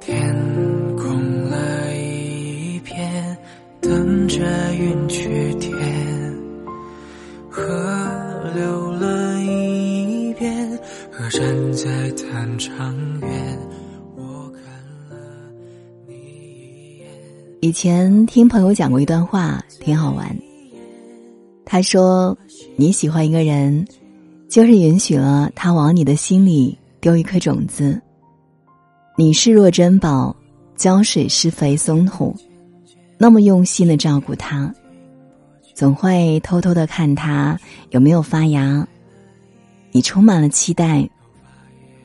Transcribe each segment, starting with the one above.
天空了一片，等着云去填；河流了一遍，河站在弹唱远。我看了你一眼。以前听朋友讲过一段话，挺好玩。他说：“你喜欢一个人，就是允许了他往你的心里丢一颗种子。你视若珍宝，浇水施肥松土，那么用心的照顾它，总会偷偷的看它有没有发芽。你充满了期待，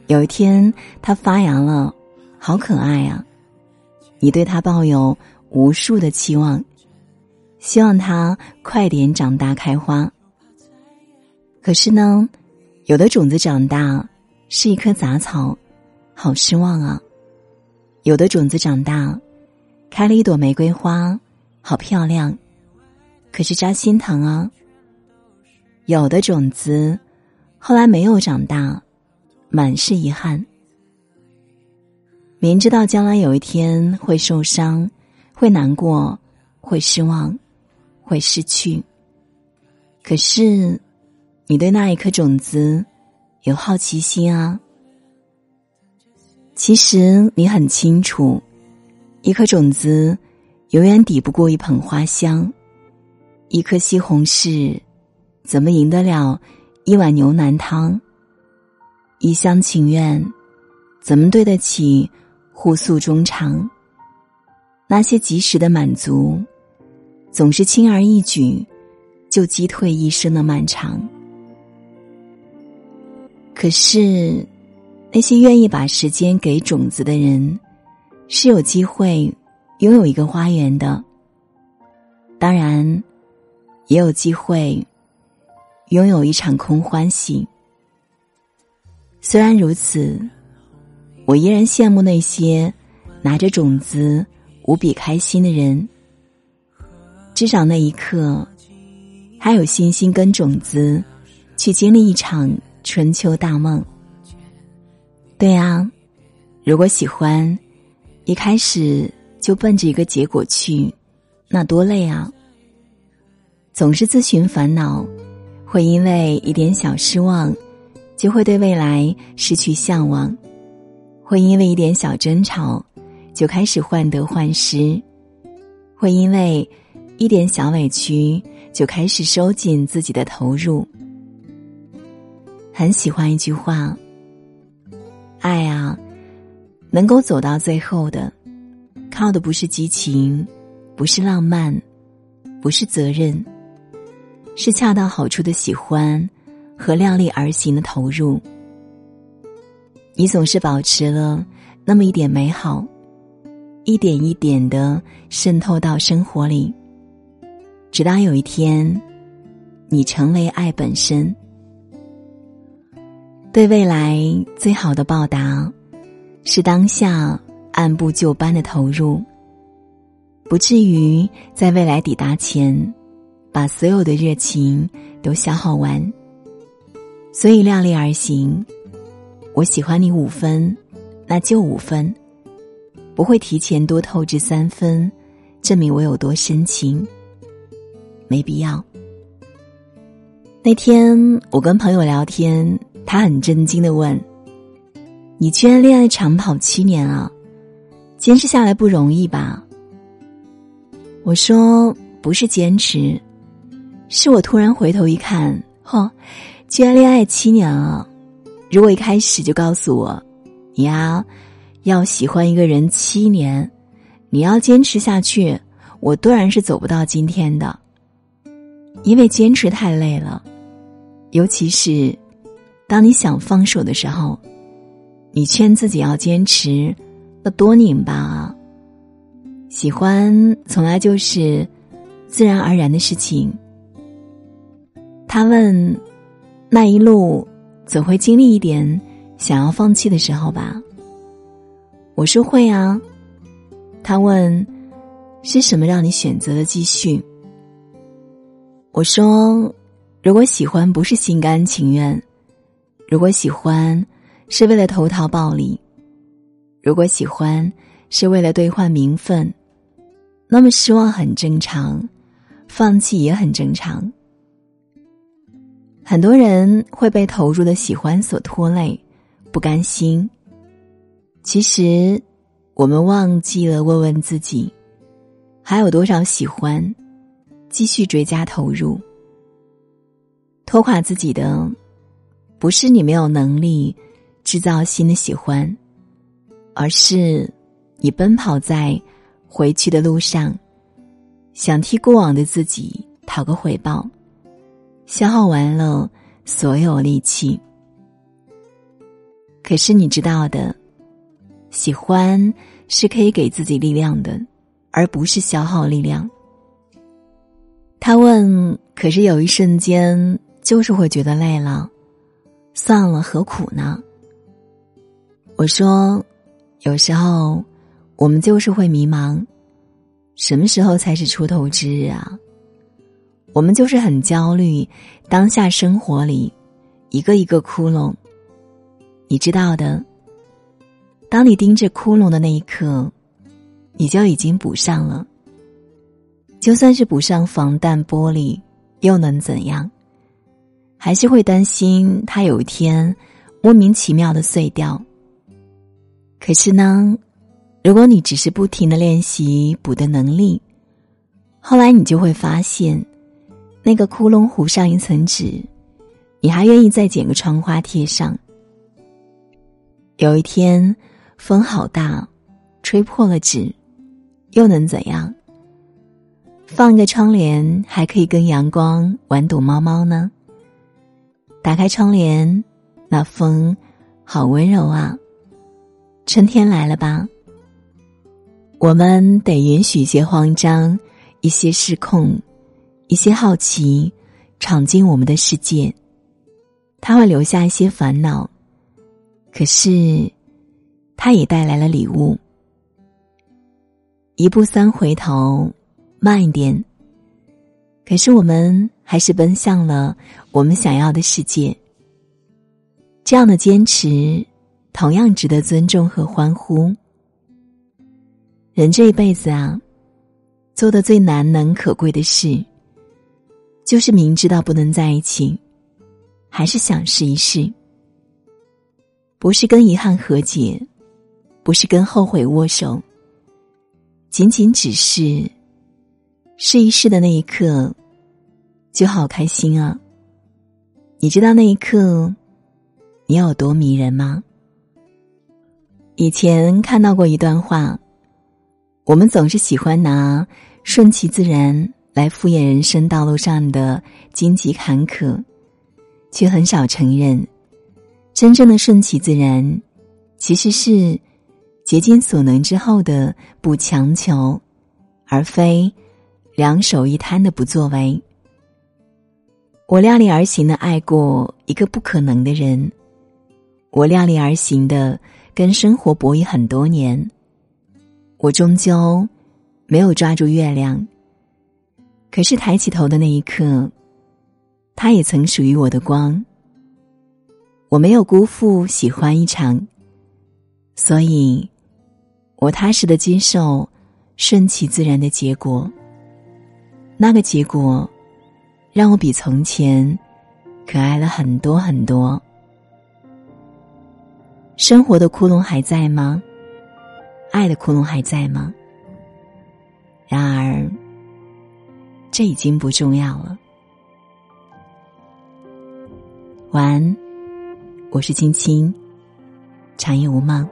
有一天它发芽了，好可爱啊！你对它抱有无数的期望。”希望它快点长大开花。可是呢，有的种子长大是一棵杂草，好失望啊；有的种子长大开了一朵玫瑰花，好漂亮，可是扎心疼啊；有的种子后来没有长大，满是遗憾。明知道将来有一天会受伤，会难过，会失望。会失去。可是，你对那一颗种子有好奇心啊。其实你很清楚，一颗种子永远抵不过一捧花香，一颗西红柿怎么赢得了一碗牛腩汤？一厢情愿怎么对得起互诉衷肠？那些及时的满足。总是轻而易举，就击退一生的漫长。可是，那些愿意把时间给种子的人，是有机会拥有一个花园的。当然，也有机会拥有一场空欢喜。虽然如此，我依然羡慕那些拿着种子无比开心的人。至少那一刻，还有信心跟种子，去经历一场春秋大梦。对啊，如果喜欢，一开始就奔着一个结果去，那多累啊！总是自寻烦恼，会因为一点小失望，就会对未来失去向往；会因为一点小争吵，就开始患得患失；会因为。一点小委屈就开始收紧自己的投入。很喜欢一句话：“爱啊，能够走到最后的，靠的不是激情，不是浪漫，不是责任，是恰到好处的喜欢和量力而行的投入。你总是保持了那么一点美好，一点一点的渗透到生活里。”直到有一天，你成为爱本身。对未来最好的报答，是当下按部就班的投入，不至于在未来抵达前，把所有的热情都消耗完。所以量力而行，我喜欢你五分，那就五分，不会提前多透支三分，证明我有多深情。没必要。那天我跟朋友聊天，他很震惊的问：“你居然恋爱长跑七年啊？坚持下来不容易吧？”我说：“不是坚持，是我突然回头一看，嚯，居然恋爱七年了！如果一开始就告诉我，你呀，要喜欢一个人七年，你要坚持下去，我断然是走不到今天的。”因为坚持太累了，尤其是当你想放手的时候，你劝自己要坚持，那多拧巴！喜欢从来就是自然而然的事情。他问：“那一路总会经历一点想要放弃的时候吧？”我说：“会啊。”他问：“是什么让你选择了继续？”我说：“如果喜欢不是心甘情愿，如果喜欢是为了投桃报李，如果喜欢是为了兑换名分，那么失望很正常，放弃也很正常。很多人会被投入的喜欢所拖累，不甘心。其实，我们忘记了问问自己，还有多少喜欢，继续追加投入。拖垮自己的，不是你没有能力制造新的喜欢，而是你奔跑在回去的路上，想替过往的自己讨个回报。消耗完了所有力气，可是你知道的，喜欢是可以给自己力量的，而不是消耗力量。他问：“可是有一瞬间，就是会觉得累了，算了，何苦呢？”我说：“有时候，我们就是会迷茫，什么时候才是出头之日啊？”我们就是很焦虑，当下生活里一个一个窟窿，你知道的。当你盯着窟窿的那一刻，你就已经补上了。就算是补上防弹玻璃，又能怎样？还是会担心它有一天莫名其妙的碎掉。可是呢，如果你只是不停的练习补的能力，后来你就会发现。那个窟窿糊上一层纸，你还愿意再剪个窗花贴上？有一天，风好大，吹破了纸，又能怎样？放个窗帘，还可以跟阳光玩躲猫猫呢。打开窗帘，那风好温柔啊！春天来了吧？我们得允许一些慌张，一些失控。一些好奇闯进我们的世界，他会留下一些烦恼，可是他也带来了礼物。一步三回头，慢一点。可是我们还是奔向了我们想要的世界。这样的坚持，同样值得尊重和欢呼。人这一辈子啊，做的最难能可贵的事。就是明知道不能在一起，还是想试一试。不是跟遗憾和解，不是跟后悔握手，仅仅只是试一试的那一刻，就好开心啊！你知道那一刻你有多迷人吗？以前看到过一段话，我们总是喜欢拿顺其自然。来敷衍人生道路上的荆棘坎坷，却很少承认，真正的顺其自然，其实是竭尽所能之后的不强求，而非两手一摊的不作为。我量力而行的爱过一个不可能的人，我量力而行的跟生活博弈很多年，我终究没有抓住月亮。可是抬起头的那一刻，他也曾属于我的光。我没有辜负喜欢一场，所以，我踏实的接受顺其自然的结果。那个结果，让我比从前可爱了很多很多。生活的窟窿还在吗？爱的窟窿还在吗？然而。这已经不重要了。晚安，我是青青，长夜无梦。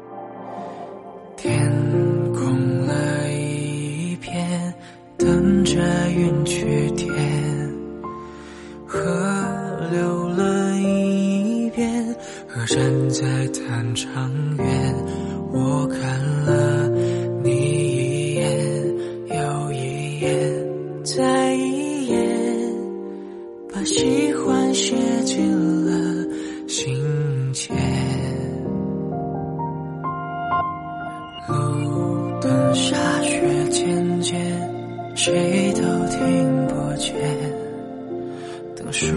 天跟着云去天；河流了一遍，河站在弹唱谁都听不见。等树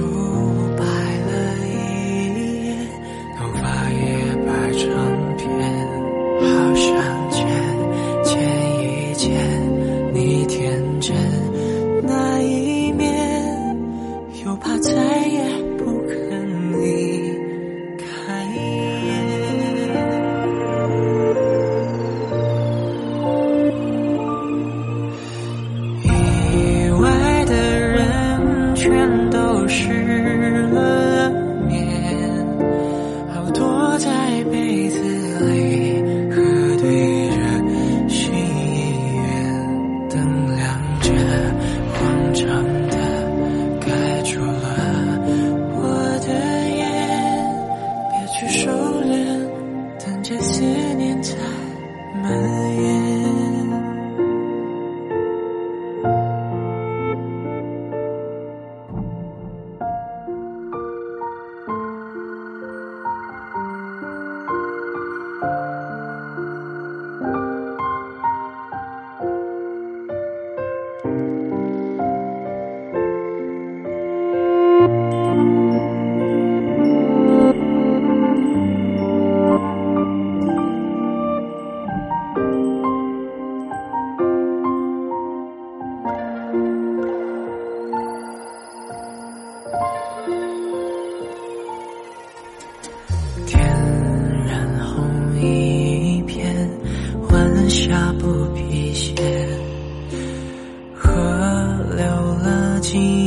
静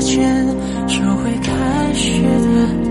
时间就会开始的